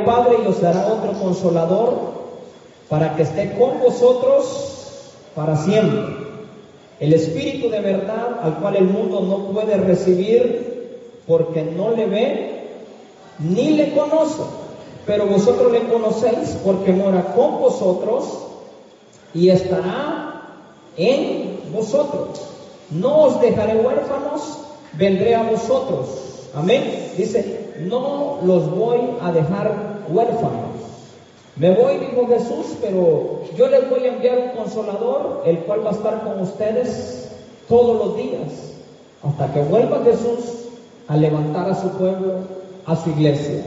Padre y os dará otro consolador para que esté con vosotros para siempre. El Espíritu de verdad al cual el mundo no puede recibir porque no le ve ni le conoce. Pero vosotros le conocéis porque mora con vosotros y estará en vosotros. No os dejaré huérfanos, vendré a vosotros. Amén. Dice, no los voy a dejar huérfanos. Me voy, dijo Jesús, pero yo les voy a enviar un consolador, el cual va a estar con ustedes todos los días, hasta que vuelva Jesús a levantar a su pueblo, a su iglesia.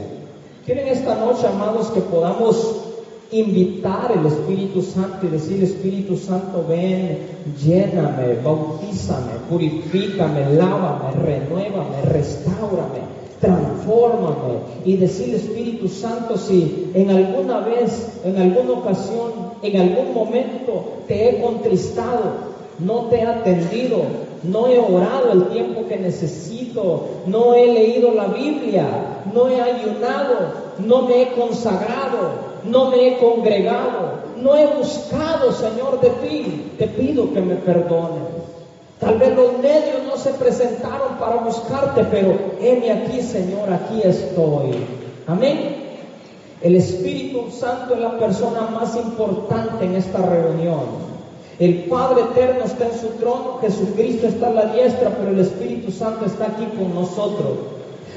Quieren esta noche, amados, que podamos invitar el Espíritu Santo y decir, Espíritu Santo, ven, lléname, bautízame, purifícame, lávame, renuévame, restaurame, transfórmame. Y decir, Espíritu Santo, si en alguna vez, en alguna ocasión, en algún momento te he contristado, no te he atendido, no he orado el tiempo que necesito, no he leído la Biblia, no he ayunado, no me he consagrado, no me he congregado, no he buscado, Señor, de ti. Te pido que me perdones. Tal vez los medios no se presentaron para buscarte, pero heme aquí, Señor, aquí estoy. Amén. El Espíritu Santo es la persona más importante en esta reunión. El Padre Eterno está en su trono, Jesucristo está a la diestra, pero el Espíritu Santo está aquí con nosotros.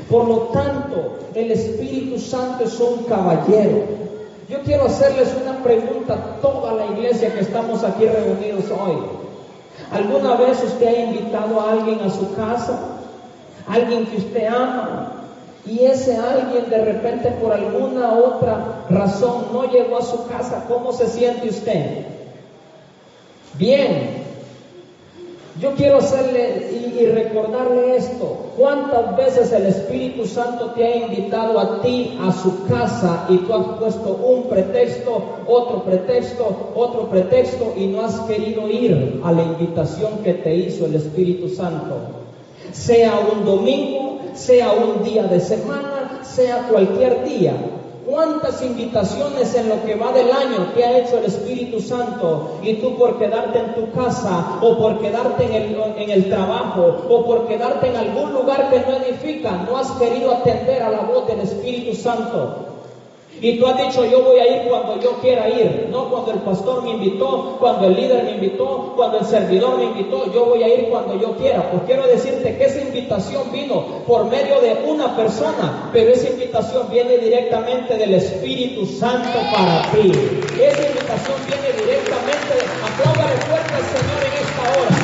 Por lo tanto, el Espíritu Santo es un caballero. Yo quiero hacerles una pregunta a toda la iglesia que estamos aquí reunidos hoy. ¿Alguna vez usted ha invitado a alguien a su casa? Alguien que usted ama. Y ese alguien de repente por alguna otra razón no llegó a su casa. ¿Cómo se siente usted? Bien, yo quiero hacerle y, recordarle esto. ¿Cuántas veces el Espíritu Santo te ha invitado a ti a su casa y tú has puesto un pretexto, otro pretexto, otro pretexto y no has querido ir a la invitación que te hizo el Espíritu Santo? Sea un domingo, sea un día de semana, sea cualquier día. ¿Cuántas invitaciones en lo que va del año te ha hecho el Espíritu Santo? Y tú por quedarte en tu casa o por quedarte en el, en el trabajo o por quedarte en algún lugar que no edifica, no has querido atender a la voz del Espíritu Santo. Y tú has dicho, yo voy a ir cuando yo quiera ir, no cuando el pastor me invitó, cuando el líder me invitó, cuando el servidor me invitó, yo voy a ir cuando yo quiera. Pues quiero decirte que esa invitación vino por medio de una persona, pero esa invitación viene directamente del Espíritu Santo para ti. Esa invitación viene directamente, apláudale fuerte al Señor en esta hora.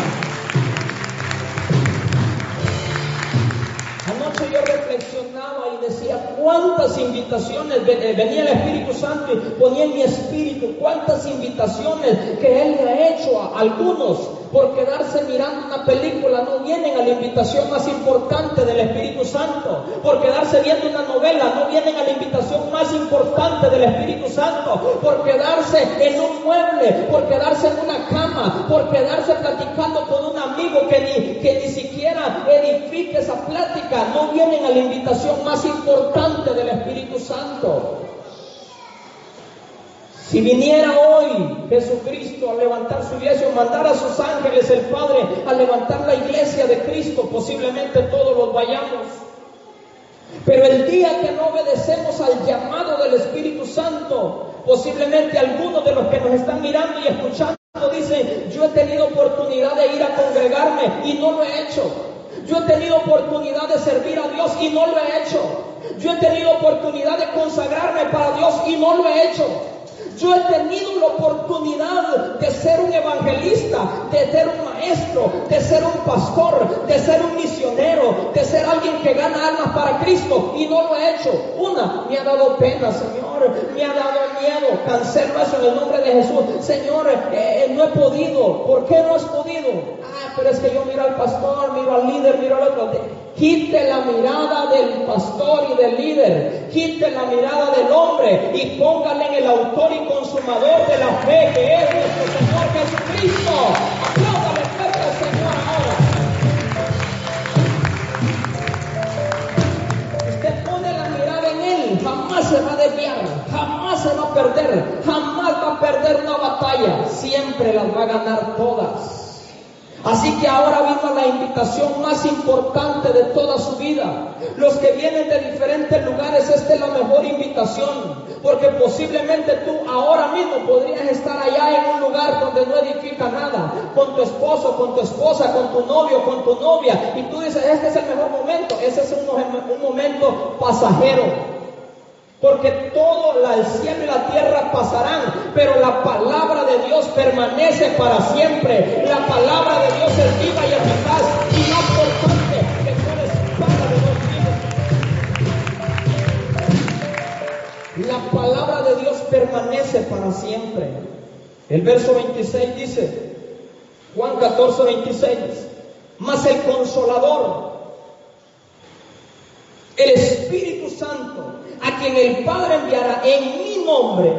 Y decía, cuántas invitaciones, eh, venía el Espíritu Santo y ponía en mi espíritu, cuántas invitaciones que Él le ha hecho a algunos por quedarse mirando una película, no vienen a la invitación más importante del Espíritu Santo, por quedarse viendo una novela, no vienen a la invitación más importante del Espíritu Santo, por quedarse en un mueble, por quedarse en una cama, por quedarse platicando con un amigo que ni, que ni siquiera edifique esa plática, no vienen a la invitación más importante del Espíritu Santo. Si viniera hoy Jesucristo a levantar su iglesia o mandar a sus ángeles el Padre a levantar la iglesia de Cristo, posiblemente todos los vayamos. Pero el día que no obedecemos al llamado del Espíritu Santo, posiblemente algunos de los que nos están mirando y escuchando dicen, yo he tenido oportunidad de ir a congregarme y no lo he hecho. Yo he tenido oportunidad de servir a Dios y no lo he hecho. Yo he tenido oportunidad de consagrarme para Dios y no lo he hecho. Yo he tenido la oportunidad de ser un evangelista, de ser un maestro, de ser un pastor, de ser un misionero, de ser alguien que gana almas para Cristo y no lo he hecho. Una, me ha dado pena, Señor, me ha dado miedo. Cancelo eso en el nombre de Jesús. Señor, eh, eh, no he podido. ¿Por qué no has podido? Ah, pero es que yo miro al pastor, miro al líder, miro al otro. Quite la mirada del pastor y del líder. Quite la mirada del hombre y póngale en el autor y consumador de la fe que es nuestro Señor Jesucristo. Apláudale fuerte al Señor ahora. Usted pone la mirada en Él, jamás se va a desviar, jamás se va a perder, jamás va a perder una batalla, siempre las va a ganar todas. Así que ahora vino la invitación más importante de toda su vida. Los que vienen de diferentes lugares, esta es la mejor invitación. Porque posiblemente tú ahora mismo podrías estar allá en un lugar donde no edifica nada, con tu esposo, con tu esposa, con tu novio, con tu novia. Y tú dices, este es el mejor momento. Ese es un, un momento pasajero. Porque todo el cielo y la tierra pasarán, pero la palabra de Dios permanece para siempre. La palabra de Dios es viva y eficaz y más importante que toda espada de dos La palabra de Dios permanece para siempre. El verso 26 dice, Juan 14, 26, mas el consolador, el Espíritu Santo, a quien el Padre enviará en mi nombre,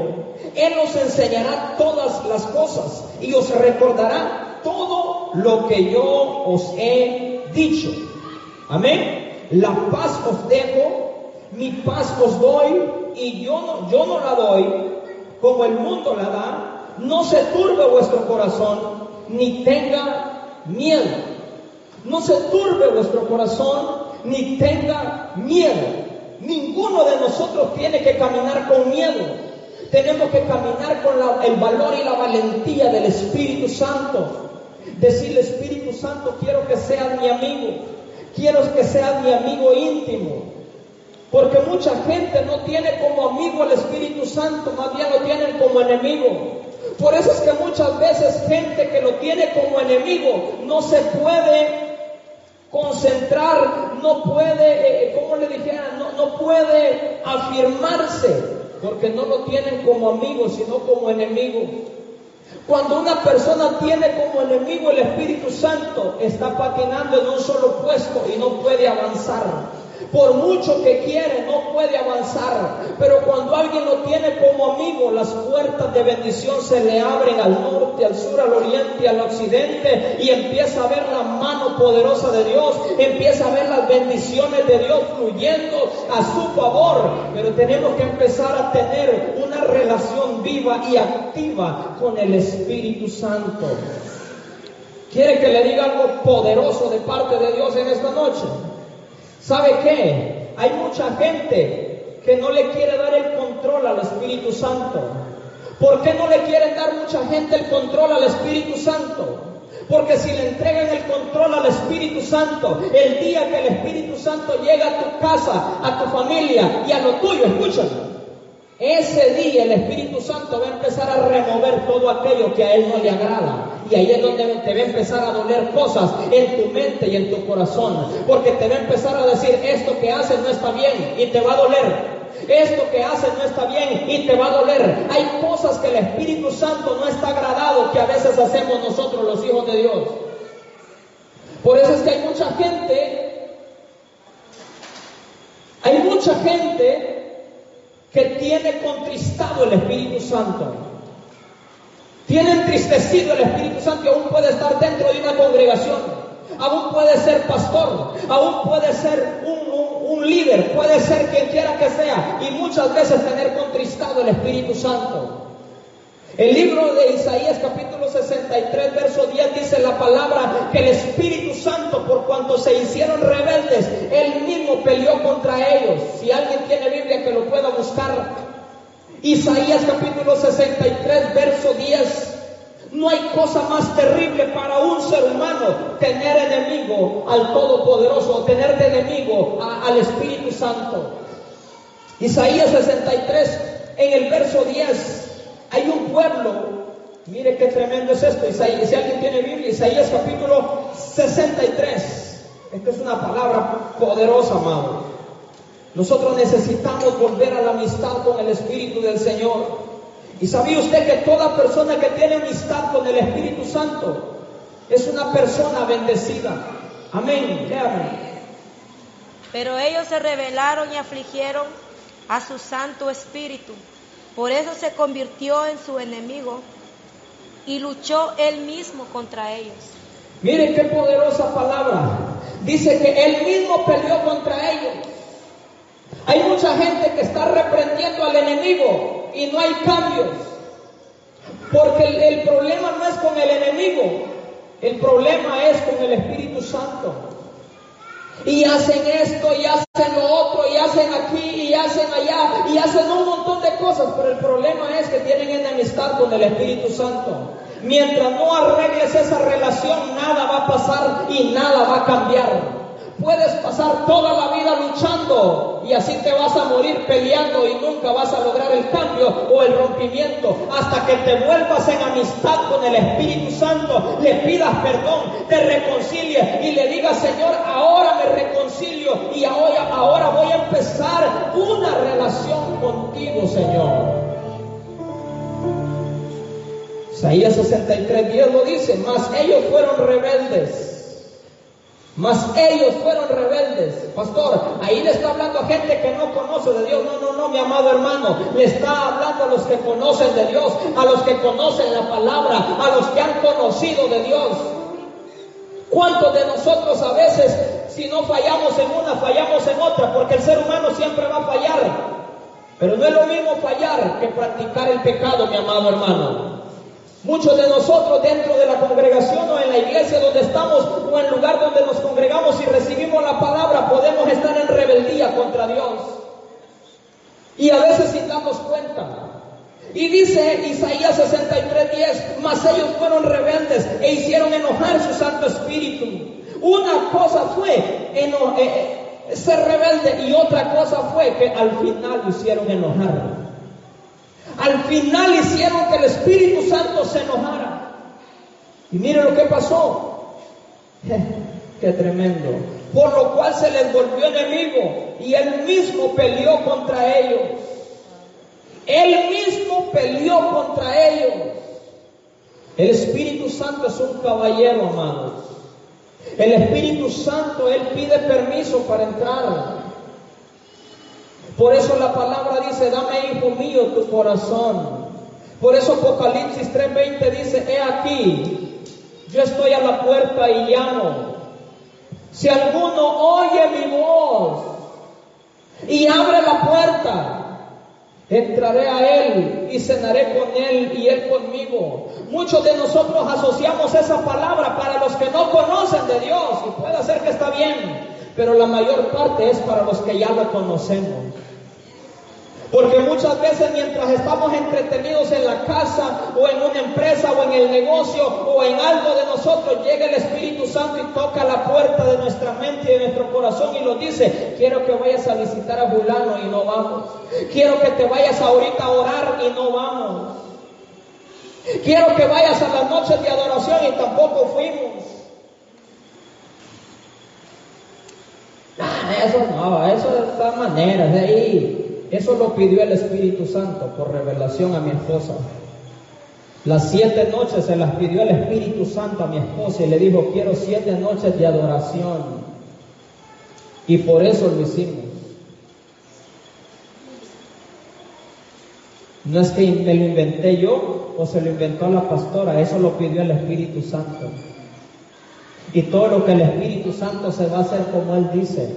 Él os enseñará todas las cosas y os recordará todo lo que yo os he dicho. Amén. La paz os dejo, mi paz os doy y yo no, yo no la doy como el mundo la da. No se turbe vuestro corazón ni tenga miedo. No se turbe vuestro corazón ni tenga miedo. Ninguno de nosotros tiene que caminar con miedo. Tenemos que caminar con el valor y la valentía del Espíritu Santo. Decirle, Espíritu Santo, quiero que seas mi amigo. Quiero que seas mi amigo íntimo. Porque mucha gente no tiene como amigo al Espíritu Santo, más bien lo tienen como enemigo. Por eso es que muchas veces gente que lo tiene como enemigo no se puede concentrar, no puede, eh, eh, como le dijera, no, no puede afirmarse, porque no lo tienen como amigo, sino como enemigo. Cuando una persona tiene como enemigo el Espíritu Santo, está patinando en un solo puesto y no puede avanzar. Por mucho que quiere, no puede avanzar. Pero cuando alguien lo tiene como amigo, las puertas de bendición se le abren al norte, al sur, al oriente al occidente. Y empieza a ver la mano poderosa de Dios. Empieza a ver las bendiciones de Dios fluyendo a su favor. Pero tenemos que empezar a tener una relación viva y activa con el Espíritu Santo. ¿Quiere que le diga algo poderoso de parte de Dios en esta noche? ¿Sabe qué? Hay mucha gente que no le quiere dar el control al Espíritu Santo. ¿Por qué no le quieren dar mucha gente el control al Espíritu Santo? Porque si le entregan el control al Espíritu Santo, el día que el Espíritu Santo llega a tu casa, a tu familia y a lo tuyo, escúchame, ese día el Espíritu Santo va a empezar a remover todo aquello que a Él no le agrada. Y ahí es donde te va a empezar a doler cosas en tu mente y en tu corazón. Porque te va a empezar a decir, esto que haces no está bien y te va a doler. Esto que haces no está bien y te va a doler. Hay cosas que el Espíritu Santo no está agradado que a veces hacemos nosotros los hijos de Dios. Por eso es que hay mucha gente, hay mucha gente que tiene contristado el Espíritu Santo. Tiene entristecido el Espíritu Santo aún puede estar dentro de una congregación. Aún puede ser pastor, aún puede ser un, un líder, puede ser quien quiera que sea y muchas veces tener contristado el Espíritu Santo. El libro de Isaías capítulo 63, verso 10 dice la palabra que el Espíritu Santo, por cuanto se hicieron rebeldes, él mismo peleó contra ellos. Si alguien tiene Biblia que Isaías capítulo 63, verso 10. No hay cosa más terrible para un ser humano tener enemigo al Todopoderoso, tener de enemigo al Espíritu Santo. Isaías 63, en el verso 10. Hay un pueblo, mire qué tremendo es esto, Isaías, si alguien tiene Biblia, Isaías capítulo 63. Esta es una palabra poderosa, amado. Nosotros necesitamos volver a la amistad con el Espíritu del Señor. Y sabía usted que toda persona que tiene amistad con el Espíritu Santo es una persona bendecida. Amén. Pero ellos se rebelaron y afligieron a su Santo Espíritu por eso se convirtió en su enemigo y luchó él mismo contra ellos. Miren qué poderosa palabra. Dice que él mismo peleó contra ellos. Hay mucha gente que está reprendiendo al enemigo y no hay cambios. Porque el, problema no es con el enemigo, el problema es con el Espíritu Santo. Y hacen esto, y hacen lo otro, y hacen aquí, y hacen allá, y hacen un montón de cosas, pero el problema es que tienen enemistad con el Espíritu Santo. Mientras no arregles esa relación, nada va a pasar y nada va a cambiar. Puedes pasar toda la vida luchando y así te vas a morir peleando y nunca vas a lograr el cambio o el rompimiento hasta que te vuelvas en amistad con el Espíritu Santo, le pidas perdón, te reconcilies y le digas, Señor, ahora me reconcilio y ahora, voy a empezar una relación contigo, Señor. Isaías 63, 10 lo dice, mas ellos fueron rebeldes mas ellos fueron rebeldes. Pastor, ahí le está hablando a gente que no conoce de Dios. No, no, no, mi amado hermano. Le está hablando a los que conocen de Dios, a los que conocen la palabra, a los que han conocido de Dios. ¿Cuántos de nosotros a veces, si no fallamos en una, fallamos en otra? Porque el ser humano siempre va a fallar. Pero no es lo mismo fallar que practicar el pecado, mi amado hermano. Muchos de nosotros dentro de la congregación o en la iglesia donde estamos o en el lugar donde nos congregamos y recibimos la palabra podemos estar en rebeldía contra Dios. Y a veces sin darnos cuenta. Y dice Isaías 63:10, mas ellos fueron rebeldes e hicieron enojar su Santo Espíritu. Una cosa fue eh, eh, ser rebelde y otra cosa fue que al final lo hicieron enojar. Al final hicieron que el Espíritu Santo se enojara. Y mire lo que pasó. Qué tremendo. Por lo cual se les volvió enemigo y él mismo peleó contra ellos. Él mismo peleó contra ellos. El Espíritu Santo es un caballero, amados. El Espíritu Santo, Él pide permiso para entrar. Por eso la palabra dice, dame, hijo mío, tu corazón. Por eso Apocalipsis 3:20 dice, he aquí, yo estoy a la puerta y llamo. Si alguno oye mi voz y abre la puerta, entraré a él y cenaré con él y él conmigo. Muchos de nosotros asociamos esa palabra para los que no conocen de Dios y puede ser que está bien, pero la mayor parte es para los que ya lo conocemos. Porque muchas veces mientras estamos entretenidos en la casa o en una empresa o en el negocio o en algo de nosotros, llega el Espíritu Santo y toca la puerta de nuestra mente y de nuestro corazón y nos dice, quiero que vayas a visitar a fulano y no vamos. Quiero que te vayas ahorita a orar y no vamos. Quiero que vayas a las noches de adoración y tampoco fuimos. Ah, eso no, eso de todas maneras, de ahí. Eso lo pidió el Espíritu Santo por revelación a mi esposa. Las siete noches se las pidió el Espíritu Santo a mi esposa y le dijo, quiero siete noches de adoración. Y por eso lo hicimos. No es que me lo inventé yo o se lo inventó la pastora, eso lo pidió el Espíritu Santo. Y todo lo que el Espíritu Santo se va a hacer como Él dice.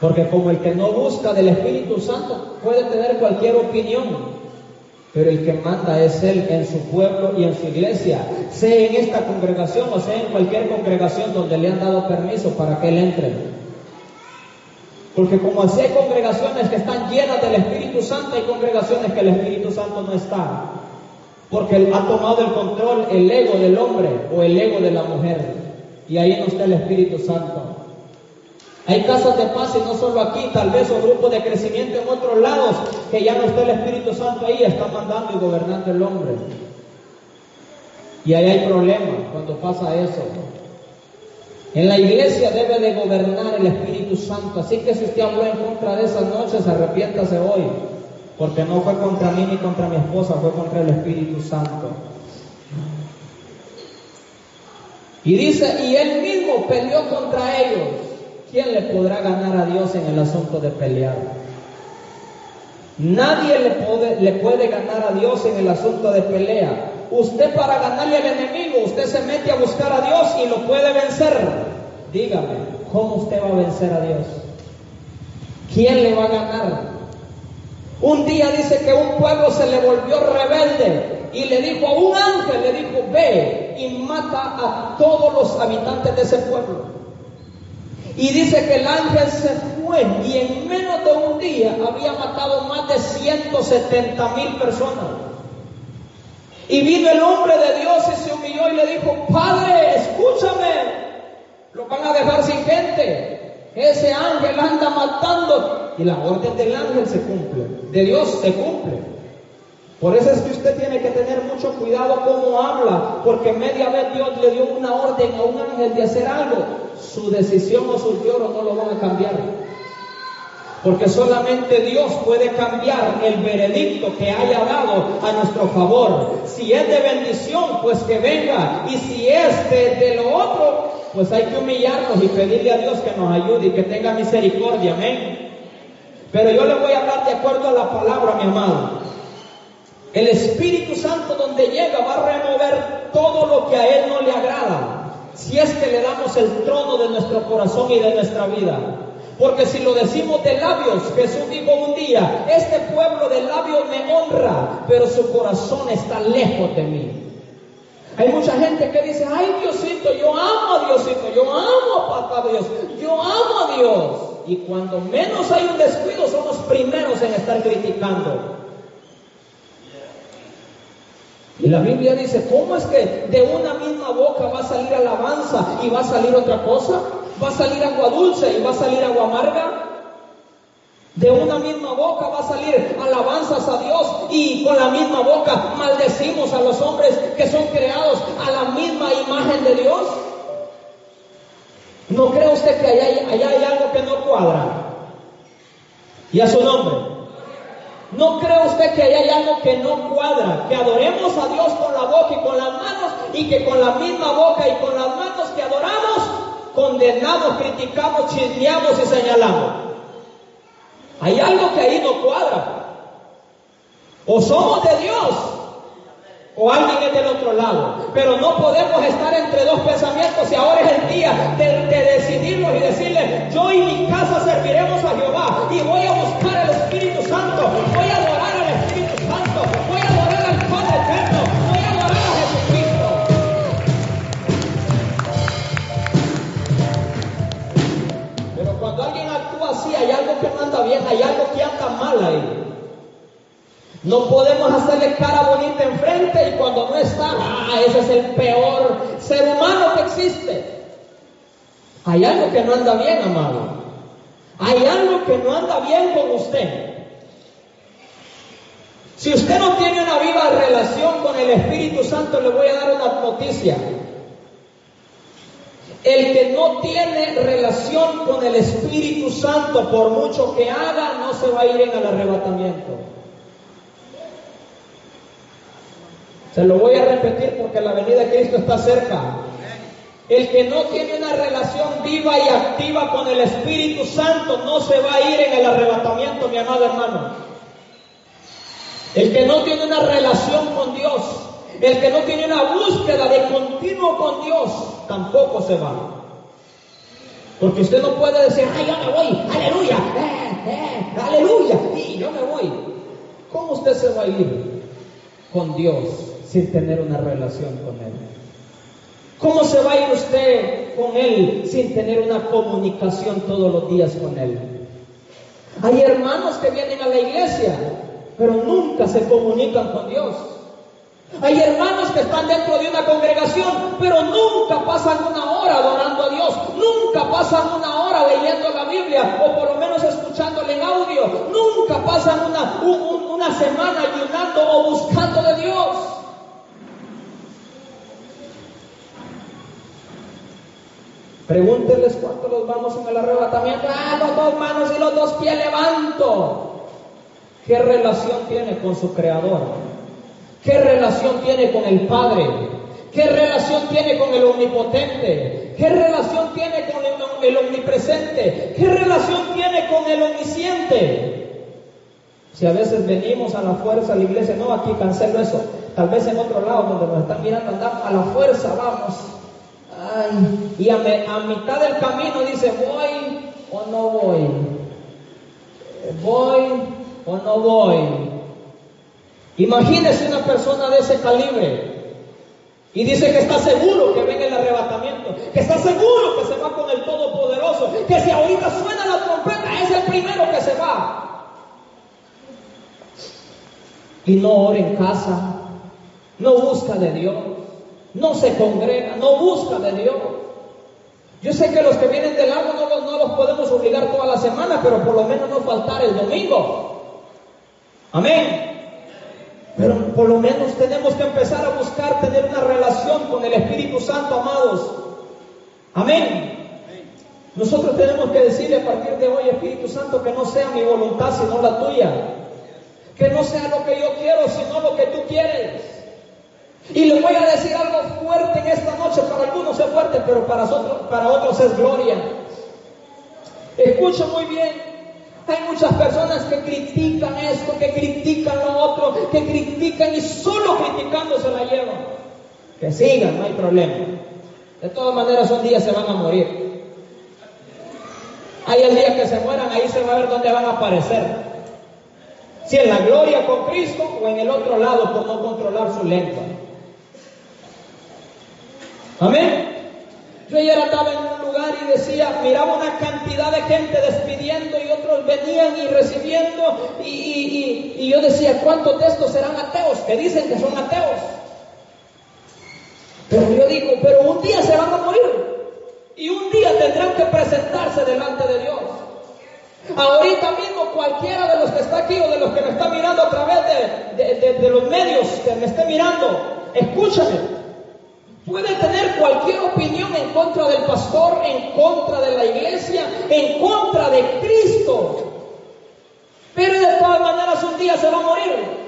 Porque como el que no busca del Espíritu Santo puede tener cualquier opinión, pero el que manda es Él en su pueblo y en su iglesia, sea en esta congregación o sea en cualquier congregación donde le han dado permiso para que Él entre. Porque como así hay congregaciones que están llenas del Espíritu Santo, hay congregaciones que el Espíritu Santo no está. Porque Él ha tomado el control el ego del hombre o el ego de la mujer. Y ahí no está el Espíritu Santo. Hay casas de paz y no solo aquí, tal vez o grupos de crecimiento en otros lados, que ya no está el Espíritu Santo ahí, está mandando y gobernando el hombre. Y ahí hay problemas cuando pasa eso. En la iglesia debe de gobernar el Espíritu Santo. Así que si usted habló en contra de esas noches, arrepiéntase hoy. Porque no fue contra mí ni contra mi esposa, fue contra el Espíritu Santo. Y dice, y él mismo peleó contra ellos. ¿Quién le podrá ganar a Dios en el asunto de pelear? Nadie le puede, ganar a Dios en el asunto de pelea. Usted para ganarle al enemigo, usted se mete a buscar a Dios y lo puede vencer. Dígame, ¿cómo usted va a vencer a Dios? ¿quién le va a ganar? Un día dice que un pueblo se le volvió rebelde y le dijo a un ángel, le dijo, ve y mata a todos los habitantes de ese pueblo. Y dice que el ángel se fue y en menos de un día había matado más de 170 mil personas. Y vino el hombre de Dios y se humilló y le dijo, Padre, escúchame, lo van a dejar sin gente. Ese ángel anda matando y la orden del ángel se cumple, de Dios se cumple. Por eso es que usted tiene que tener mucho cuidado cómo habla, porque media vez Dios le dio una orden a un ángel de hacer algo, su decisión o su lloro no lo van a cambiar. Porque solamente Dios puede cambiar el veredicto que haya dado a nuestro favor. Si es de bendición, pues que venga. Y si es de, de lo otro, pues hay que humillarnos y pedirle a Dios que nos ayude y que tenga misericordia. Amén. Pero yo le voy a hablar de acuerdo a la palabra, mi amado. El Espíritu Santo donde llega va a remover todo lo que a Él no le agrada, si es que le damos el trono de nuestro corazón y de nuestra vida. Porque si lo decimos de labios, Jesús dijo un día, este pueblo de labios me honra, pero su corazón está lejos de mí. Hay mucha gente que dice, ay Diosito, yo amo a Diosito, yo amo a Papá Dios, yo amo a Dios. Y cuando menos hay un descuido, son los primeros en estar criticando. Y la Biblia dice, ¿cómo es que de una misma boca va a salir alabanza y va a salir otra cosa? ¿Va a salir agua dulce y va a salir agua amarga? De una misma boca va a salir alabanzas a Dios y con la misma boca maldecimos a los hombres que son creados a la misma imagen de Dios. ¿No cree usted que allá hay, allá hay algo que no cuadra? Y a su nombre. ¿No cree usted que hay algo que no cuadra? Que adoremos a Dios con la boca y con las manos y que con la misma boca y con las manos que adoramos, condenamos, criticamos, chismeamos y señalamos. Hay algo que ahí no cuadra. O somos de Dios o alguien es del otro lado. Pero no podemos estar entre dos pensamientos y ahora es el día de, de decidirnos y decirle, yo y mi casa serviremos a Jehová y voy a buscar al Espíritu Santo, voy a adorar al Espíritu Santo, voy a adorar al Padre Eterno, voy a adorar a Jesucristo. Pero cuando alguien actúa así, hay algo que no anda bien, hay algo que anda mal ahí. No podemos hacerle cara bonita enfrente y cuando no está, ah, ese es el peor ser humano que existe. Hay algo que no anda bien, amado. Hay algo que no anda bien con usted. Si usted no tiene una viva relación con el Espíritu Santo, le voy a dar una noticia. El que no tiene relación con el Espíritu Santo, por mucho que haga, no se va a ir en el arrebatamiento. Se lo voy a repetir porque la venida de Cristo está cerca. El que no tiene una relación viva y activa con el Espíritu Santo no se va a ir en el arrebatamiento, mi amado hermano. El que no tiene una relación con Dios, el que no tiene una búsqueda de continuo con Dios, tampoco se va. Porque usted no puede decir, ay, yo me voy, aleluya, aleluya, y yo me voy. ¿Cómo usted se va a ir con Dios sin tener una relación con Él? ¿Cómo se va a ir usted con Él sin tener una comunicación todos los días con Él? Hay hermanos que vienen a la iglesia, pero nunca se comunican con Dios. Hay hermanos que están dentro de una congregación, pero nunca pasan una hora adorando a Dios, nunca pasan una hora leyendo la Biblia o por lo menos escuchándole en audio, nunca pasan una, una semana ayunando o buscando de Dios. Pregúntenles cuántos los vamos en el arrebatamiento. Ah, los dos manos y los dos pies levanto. ¿Qué relación tiene con su creador? ¿Qué relación tiene con el Padre? ¿Qué relación tiene con el omnipotente? ¿Qué relación tiene con el, omnipresente? ¿Qué relación tiene con el omnisciente? Si a veces venimos a la fuerza la iglesia, no, aquí cancelo eso. Tal vez en otro lado donde nos están mirando andamos a la fuerza, vamos. Y a, a mitad del camino dice, voy o no voy. ¿voy o no voy? Imagínese una persona de ese calibre y dice que está seguro que venga el arrebatamiento, que está seguro que se va con el Todopoderoso, que si ahorita suena la trompeta es el primero que se va. Y no ora en casa, no busca de Dios, no se congrega, no busca de Dios. Yo sé que los que vienen del agua no los, no los podemos obligar toda la semana, pero por lo menos no faltar el domingo. Amén. Pero por lo menos tenemos que empezar a buscar tener una relación con el Espíritu Santo, amados. Amén. Nosotros tenemos que decirle a partir de hoy, Espíritu Santo, que no sea mi voluntad sino la tuya. Que no sea lo que yo quiero, sino lo que tú quieres. Y le voy a decir algo fuerte en esta noche, para algunos es fuerte, pero para otros, para otros es gloria. Escucha muy bien, hay muchas personas que critican esto, que critican lo otro, que critican y solo criticando se la llevan. Que sigan, no hay problema. De todas maneras, un día se van a morir. Hay el día que se mueran, ahí se va a ver dónde van a aparecer. Si en la gloria con Cristo o en el otro lado por no controlar su lengua. Amén. Yo ayer estaba en un lugar y decía, miraba una cantidad de gente despidiendo y otros venían y recibiendo y, yo decía, ¿cuántos de estos serán ateos? Que dicen que son ateos. Pero yo digo, pero un día se van a morir y un día tendrán que presentarse delante de Dios. Ahorita mismo cualquiera de los que está aquí o de los que me está mirando a través de, de los medios que me esté mirando, escúchame, Puede tener cualquier opinión en contra del pastor, en contra de la iglesia, en contra de Cristo. Pero de todas maneras un día se va a morir.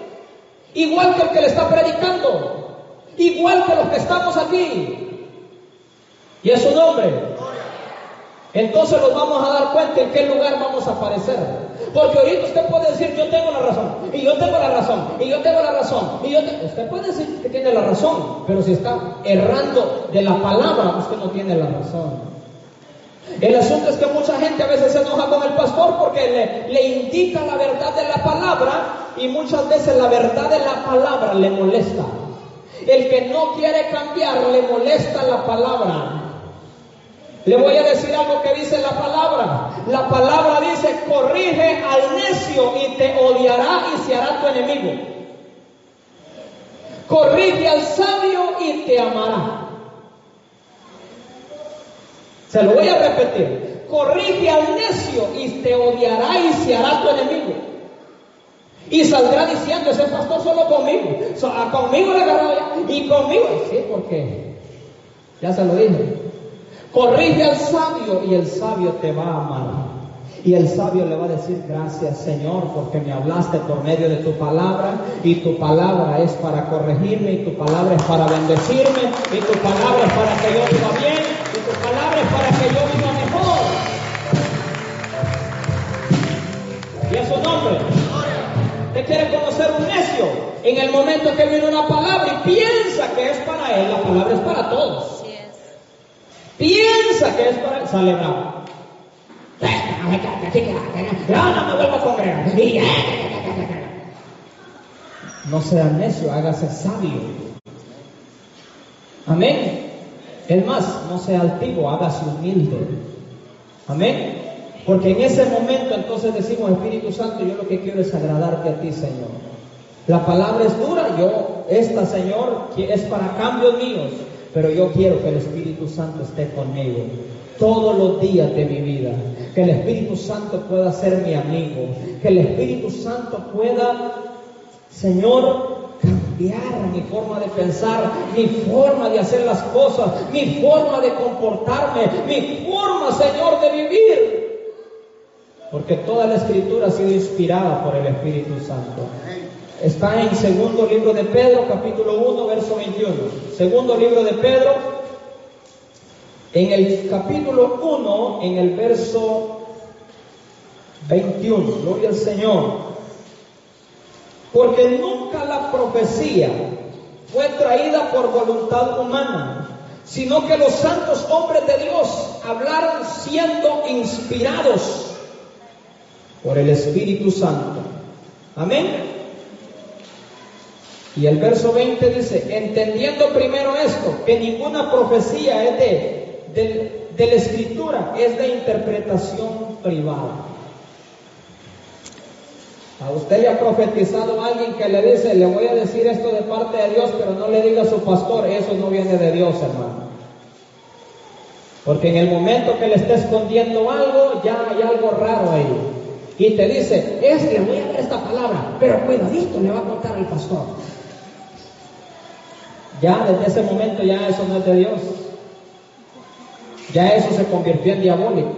Igual que el que le está predicando. Igual que los que estamos aquí. Y es su nombre. Entonces nos vamos a dar cuenta en qué lugar vamos a aparecer. Porque ahorita usted puede decir, yo tengo la razón, y yo tengo la razón, y yo tengo la razón, y yo Usted puede decir que tiene la razón, pero si está errando de la palabra, usted no tiene la razón. El asunto es que mucha gente a veces se enoja con el pastor porque le, le indica la verdad de la palabra y muchas veces la verdad de la palabra le molesta. El que no quiere cambiar le molesta la palabra. Le voy a decir algo que dice la palabra. La palabra dice, corrige al necio y te odiará y se hará tu enemigo. Corrige al sabio y te amará. Se lo voy a repetir. Corrige al necio y te odiará y se hará tu enemigo. Y saldrá diciendo, ese pastor solo conmigo. Ah, conmigo le agarró ya. Y conmigo. Sí, porque ya se lo dije. Corrige al sabio y el sabio te va a amar. Y el sabio le va a decir, gracias Señor, porque me hablaste por medio de tu palabra y tu palabra es para corregirme y tu palabra es para bendecirme y tu palabra es para que yo viva bien y tu palabra es para que yo viva mejor. Y es su nombre. Usted quiere conocer un necio en el momento que viene una palabra y piensa que es para él, la palabra es para todos. Piensa que es para sale bravo. No, sea necio, hágase sabio. Amén. Es más, no sea altivo, hágase humilde. Amén. Porque en ese momento entonces decimos, Espíritu Santo, yo lo que quiero es agradarte a ti, Señor. La palabra es dura, yo, esta, Señor, es para cambios míos. Pero yo quiero que el Espíritu Santo esté conmigo todos los días de mi vida. Que el Espíritu Santo pueda ser mi amigo. Que el Espíritu Santo pueda, Señor, cambiar mi forma de pensar, mi forma de hacer las cosas, mi forma de comportarme, mi forma, Señor, de vivir. Porque toda la escritura ha sido inspirada por el Espíritu Santo. Está en segundo libro de Pedro, capítulo 1, verso 21. Segundo libro de Pedro, en el capítulo 1, en el verso 21. Gloria al Señor. Porque nunca la profecía fue traída por voluntad humana, sino que los santos hombres de Dios hablaron siendo inspirados por el Espíritu Santo. Amén. Y el verso 20 dice, entendiendo primero esto, que ninguna profecía es de, de, la escritura, es de interpretación privada. A usted le ha profetizado alguien que le dice, le voy a decir esto de parte de Dios, pero no le diga a su pastor, eso no viene de Dios, hermano. Porque en el momento que le está escondiendo algo, ya hay algo raro ahí. Y te dice, es que voy a dar esta palabra, pero cuidadito le va a contar al pastor. Ya desde ese momento ya eso no es de Dios. Ya eso se convirtió en diabólico.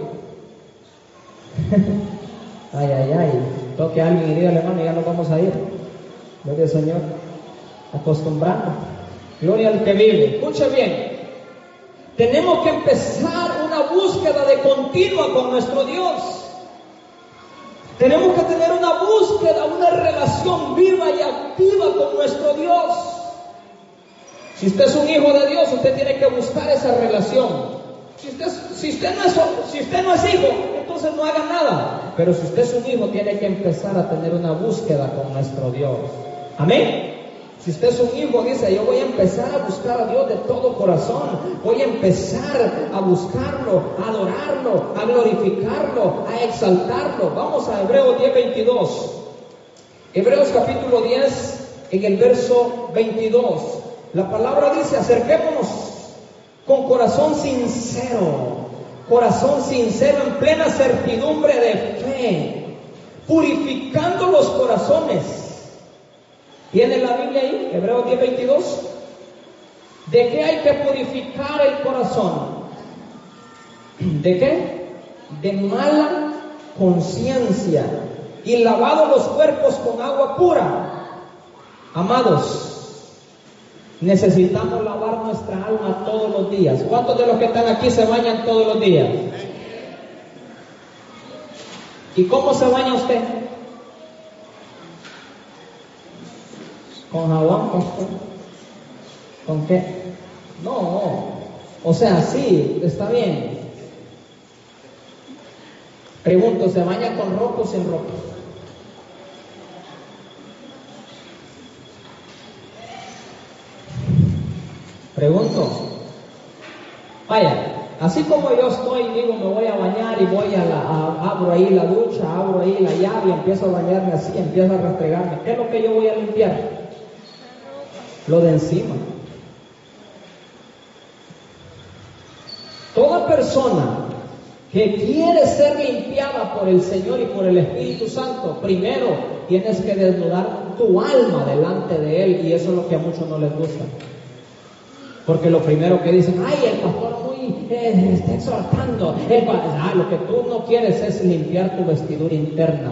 ay, ay, ay. Toque a alguien y dígale, hermano, ya nos vamos a ir. Gloria al Señor. Acostumbrando. Gloria al que vive. Escuche bien. Tenemos que empezar una búsqueda de continua con nuestro Dios. Tenemos que tener una búsqueda, una relación viva y activa con nuestro Dios. Si usted es un hijo de Dios, usted tiene que buscar esa relación. Si usted, no, es, no es hijo, entonces no haga nada. Pero si usted es un hijo, tiene que empezar a tener una búsqueda con nuestro Dios. Amén. Si usted es un hijo, dice, yo voy a empezar a buscar a Dios de todo corazón. Voy a empezar a buscarlo, a adorarlo, a glorificarlo, a exaltarlo. Vamos a Hebreos 10, 22. Hebreos capítulo 10, en el verso 22. La palabra dice, acerquémonos con corazón sincero, corazón sincero en plena certidumbre de fe, purificando los corazones. ¿Tiene la Biblia ahí? Hebreos 10, 22. ¿De qué hay que purificar el corazón? ¿De qué? De mala conciencia y lavado los cuerpos con agua pura. Amados, Necesitamos lavar nuestra alma todos los días. ¿Cuántos de los que están aquí se bañan todos los días? ¿Y cómo se baña usted? ¿Con jabón? ¿Con, ¿Con qué? No. O sea, sí, está bien. Pregunto, ¿se baña con ropa o sin ropa? Pregunto, vaya, así como yo estoy, digo, me voy a bañar y voy a la, abro ahí la ducha, abro ahí la llave y empiezo a bañarme así, empiezo a rastregarme. ¿Qué es lo que yo voy a limpiar? Lo de encima. Toda persona que quiere ser limpiada por el Señor y por el Espíritu Santo, primero tienes que desnudar tu alma delante de Él y eso es lo que a muchos no les gusta. Porque lo primero que dicen, ay, el pastor muy eh, está exhortando. ah, lo que tú no quieres es limpiar tu vestidura interna.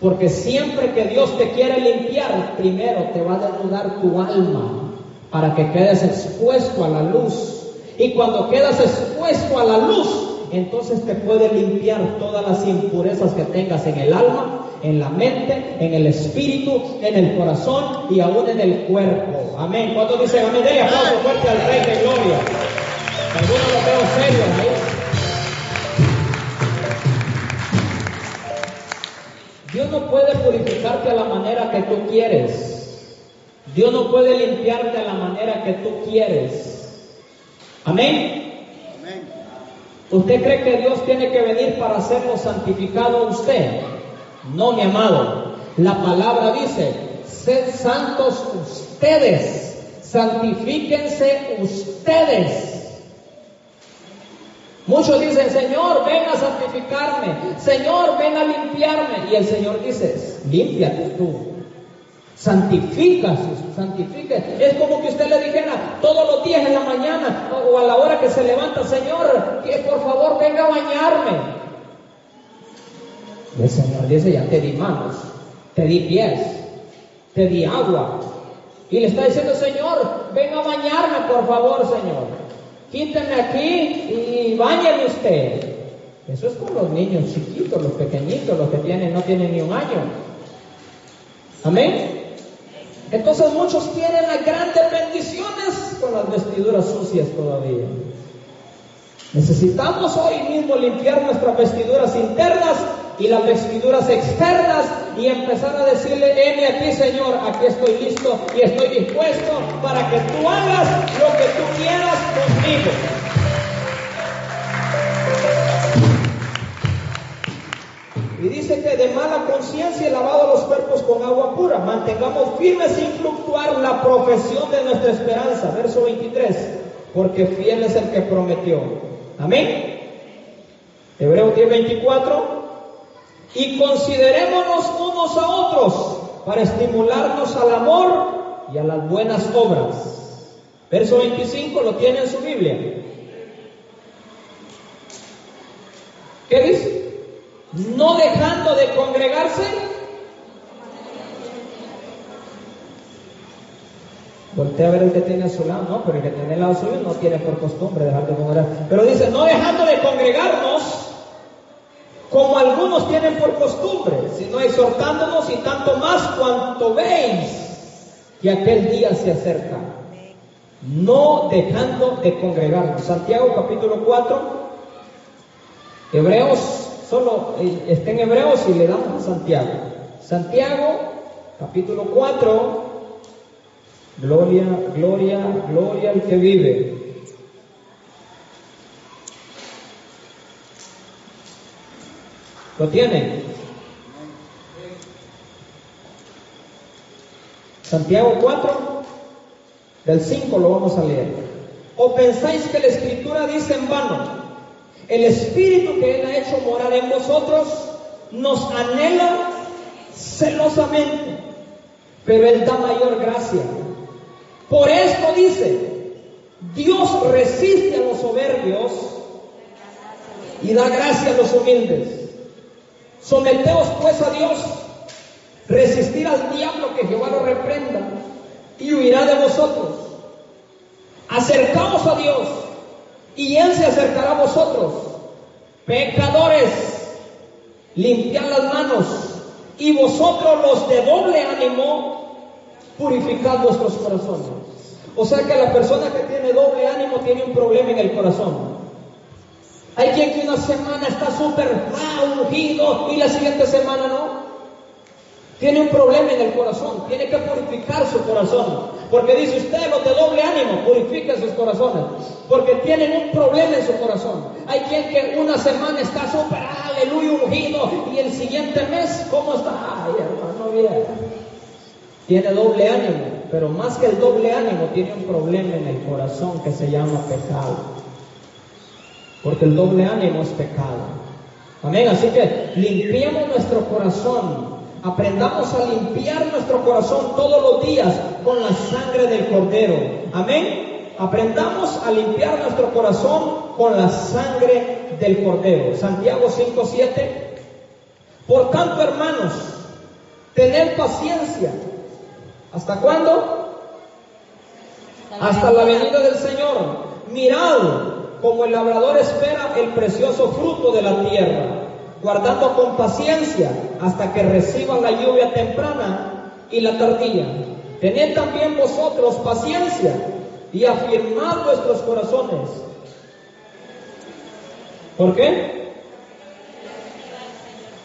Porque siempre que Dios te quiere limpiar, primero te va a desnudar tu alma para que quedes expuesto a la luz. Y cuando quedas expuesto a la luz, entonces te puede limpiar todas las impurezas que tengas en el alma, en la mente, en el espíritu, en el corazón y aún en el cuerpo. Amén. ¿Cuántos dicen amén? Denle aplauso fuerte al Rey de Gloria. Algunos lo veo serios ahí. Dios no puede purificarte a la manera que tú quieres. Dios no puede limpiarte a la manera que tú quieres. Amén. ¿Usted cree que Dios tiene que venir para hacerlo santificado usted? No, mi amado. La palabra dice, sed santos ustedes, santifíquense ustedes. Muchos dicen, Señor, ven a santificarme, Señor, ven a limpiarme. Y el Señor dice, límpiate tú. Santifica, santifique. Es como que usted le dijera todos los días en la mañana o a la hora que se levanta, Señor, que por favor venga a bañarme. El Señor dice, ya te di manos, te di pies, te di agua. Y le está diciendo, Señor, venga a bañarme, por favor, Señor. Quíteme aquí y bañeme usted. Eso es con los niños chiquitos, los pequeñitos, los que tienen, no tienen ni un año. Amén. Entonces muchos tienen las grandes bendiciones con las vestiduras sucias todavía. Necesitamos hoy mismo limpiar nuestras vestiduras internas y las vestiduras externas y empezar a decirle, heme aquí Señor, aquí estoy listo y estoy dispuesto para que tú hagas lo que tú quieras conmigo. Y dice que de mala conciencia he lavado los cuerpos con agua pura. Mantengamos firmes sin fluctuar la profesión de nuestra esperanza. Verso 23. Porque fiel es el que prometió. Amén. Hebreos 10, 24. Y considerémonos unos a otros para estimularnos al amor y a las buenas obras. Verso 25 lo tiene en su Biblia. ¿Qué dice? no dejando de congregarse. Voltea a ver el que tiene a su lado, no, pero el que tiene al lado suyo no tiene por costumbre dejar de congregar. Pero dice, no dejando de congregarnos, como algunos tienen por costumbre, sino exhortándonos y tanto más cuanto veis que aquel día se acerca. No dejando de congregarnos. Santiago capítulo 4, Hebreos solo eh, está en Hebreos y le damos a Santiago. Santiago, capítulo 4, gloria, gloria, gloria al que vive. ¿Lo tienen? Santiago 4, del 5 lo vamos a leer. ¿O pensáis que la escritura dice en vano? El Espíritu que Él ha hecho morar en nosotros nos anhela celosamente, pero Él da mayor gracia. Por esto dice, Dios resiste a los soberbios y da gracia a los humildes. Someteos pues a Dios, resistir al diablo que Jehová lo reprenda y huirá de vosotros. Acercaos a Dios y Él se acercará a vosotros. Pecadores, limpiad las manos y vosotros los de doble ánimo, purificad vuestros corazones. O sea que la persona que tiene doble ánimo tiene un problema en el corazón. Hay quien que una semana está súper ungido y la siguiente semana no. Tiene un problema en el corazón, tiene que purificar su corazón. Porque dice usted, los de doble ánimo, purifiquen sus corazones. Porque tienen un problema en su corazón. Hay quien que una semana está súper, aleluya, ungido, y el siguiente mes, ¿cómo está? Ay, hermano. Tiene doble ánimo, pero más que el doble ánimo, tiene un problema en el corazón que se llama pecado. Porque el doble ánimo es pecado. Amén. Así que limpiemos nuestro corazón Aprendamos a limpiar nuestro corazón todos los días con la sangre del Cordero. Amén. Aprendamos a limpiar nuestro corazón con la sangre del Cordero. Santiago 5:7. Por tanto, hermanos, tened paciencia. ¿Hasta cuándo? Hasta la venida del Señor. Mirad como el labrador espera el precioso fruto de la tierra guardando con paciencia hasta que reciban la lluvia temprana y la tardía. Tened también vosotros paciencia y afirmad vuestros corazones. ¿Por qué?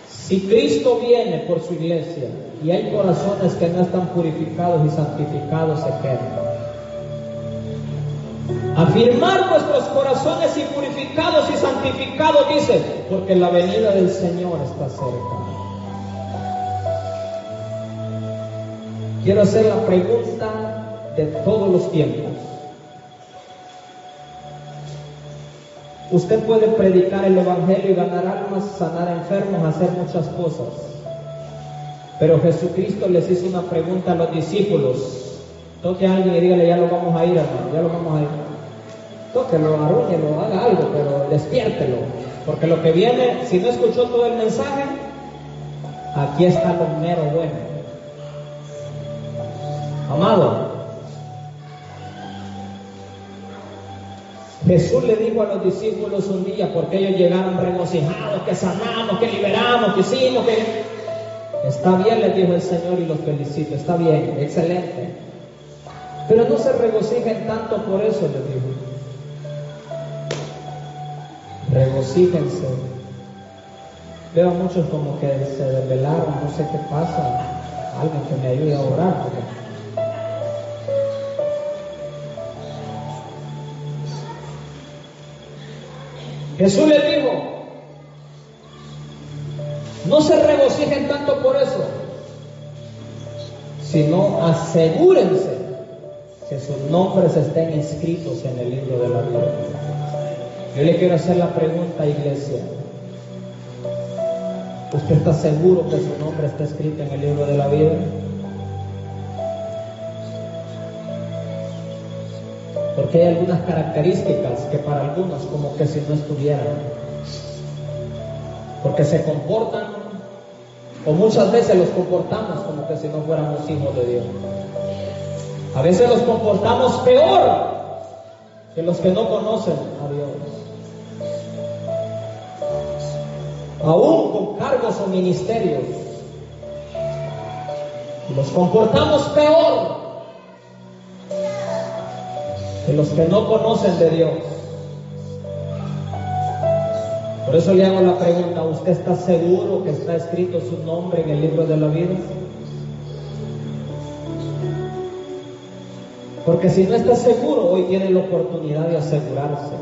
Si Cristo viene por su iglesia y hay corazones que no están purificados y santificados, se. Afirmar vuestros corazones y purificados y santificados, dice, porque la venida del Señor está cerca. Quiero hacer la pregunta de todos los tiempos. Usted puede predicar el Evangelio y ganar almas, sanar enfermos, hacer muchas cosas. Pero Jesucristo les hizo una pregunta a los discípulos. Toque a alguien y dígale, ya lo vamos a ir, hermano, ya lo vamos a ir tóquelo, arrúñelo, haga algo, pero despiértelo. Porque lo que viene, si no escuchó todo el mensaje, aquí está lo mero bueno. Amado, Jesús le dijo a los discípulos un día, porque ellos llegaron regocijados, que sanamos, que liberamos, que hicimos, que... Está bien, les dijo el Señor y los felicito, está bien, excelente. Pero no se regocijen tanto por eso, les dijo regocíjense Veo a muchos como que se desvelaron, no sé qué pasa. Alguien que me ayude a orar. Jesús le dijo, no se regocijen tanto por eso, sino asegúrense que sus nombres estén inscritos en el libro de la vida. Yo le quiero hacer la pregunta, iglesia. ¿Usted está seguro que su nombre está escrito en el libro de la vida? Porque hay algunas características que para algunos como que si no estuvieran. Porque se comportan, o muchas veces los comportamos como que si no fuéramos hijos de Dios. A veces los comportamos peor que los que no conocen a Dios. Aún con cargos o ministerios. Los comportamos peor que los que no conocen de Dios. Por eso le hago la pregunta, ¿usted está seguro que está escrito su nombre en el libro de la vida? Porque si no está seguro, hoy tiene la oportunidad de asegurarse.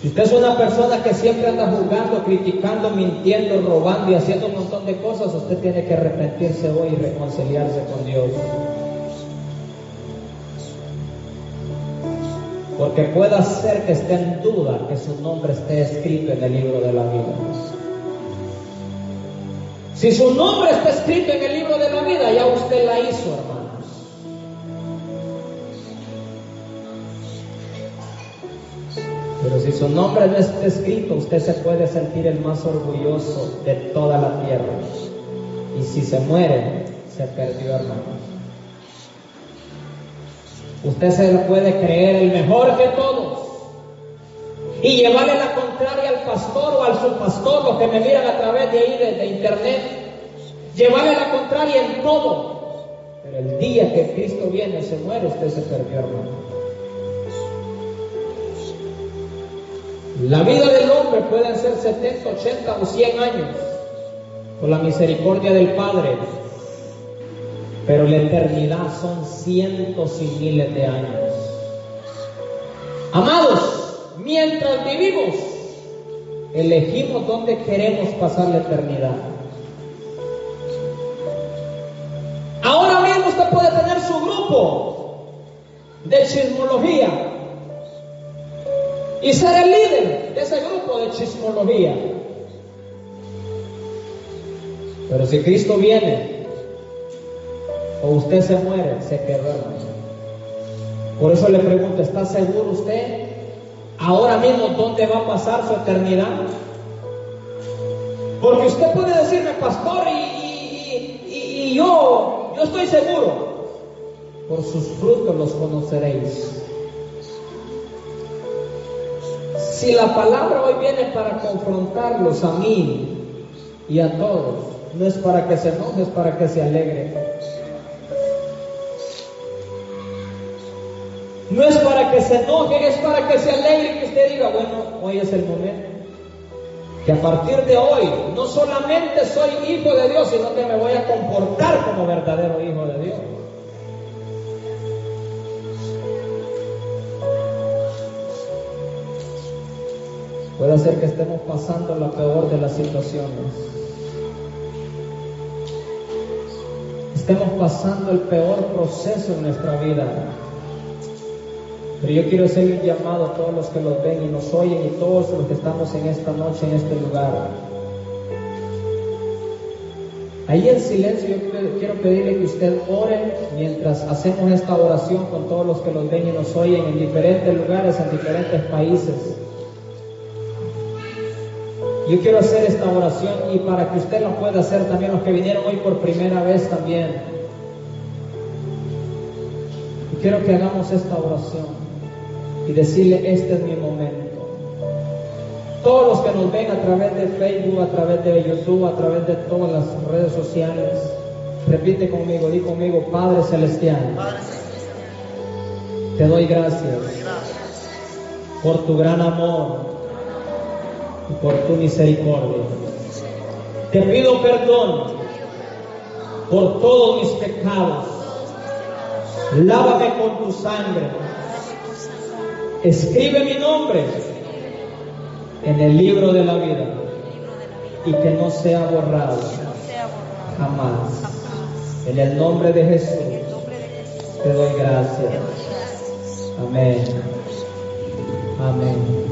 Si usted es una persona que siempre anda jugando, criticando, mintiendo, robando y haciendo un montón de cosas, usted tiene que arrepentirse hoy y reconciliarse con Dios. Porque pueda ser que esté en duda que su nombre esté escrito en el libro de la vida. Si su nombre está escrito en el libro de la vida, ya usted la hizo, hermanos. Pero si su nombre no está escrito, usted se puede sentir el más orgulloso de toda la tierra. Y si se muere, se perdió, hermanos. Usted se puede creer el mejor que todos y llevarle la contraria al pastor o al subpastor, los que me miran a través de ahí, de, internet, llevarle la contraria en todo. Pero el día que Cristo viene y se muere, usted se perdió, hermano. La vida del hombre puede ser 70, 80 o 100 años, por la misericordia del Padre, pero la eternidad son cientos y miles de años. Amados, Mientras vivimos, elegimos dónde queremos pasar la eternidad. Ahora mismo usted puede tener su grupo de chismología y ser el líder de ese grupo de chismología. Pero si Cristo viene o usted se muere, se quedó Por eso le pregunto, ¿está seguro usted ahora mismo dónde va a pasar su eternidad. Porque usted puede decirme, pastor, y, yo, yo estoy seguro. Por sus frutos los conoceréis. Si la palabra hoy viene para confrontarlos a mí y a todos, no es para que se enoje, es para que se alegre. No es para que se enojen, es para que se alegre que usted diga, bueno, hoy es el momento. Que a partir de hoy no solamente soy hijo de Dios, sino que me voy a comportar como verdadero hijo de Dios. Puede ser que estemos pasando la peor de las situaciones. Estemos pasando el peor proceso en nuestra vida. Pero yo quiero hacer un llamado a todos los que nos ven y nos oyen y todos los que estamos en esta noche, en este lugar. Ahí en silencio yo quiero pedirle que usted ore mientras hacemos esta oración con todos los que nos ven y nos oyen en diferentes lugares, en diferentes países. Yo quiero hacer esta oración y para que usted la pueda hacer también los que vinieron hoy por primera vez también. Y quiero que hagamos esta oración y decirle, este es mi momento. Todos los que nos ven a través de Facebook, a través de YouTube, a través de todas las redes sociales, repite conmigo, di conmigo, Padre Celestial, te doy gracias por tu gran amor y por tu misericordia. Te pido perdón por todos mis pecados. Lávame con tu sangre. Escribe mi nombre en el libro de la vida y que no sea borrado jamás. En el nombre de Jesús te doy gracias. Amén. Amén.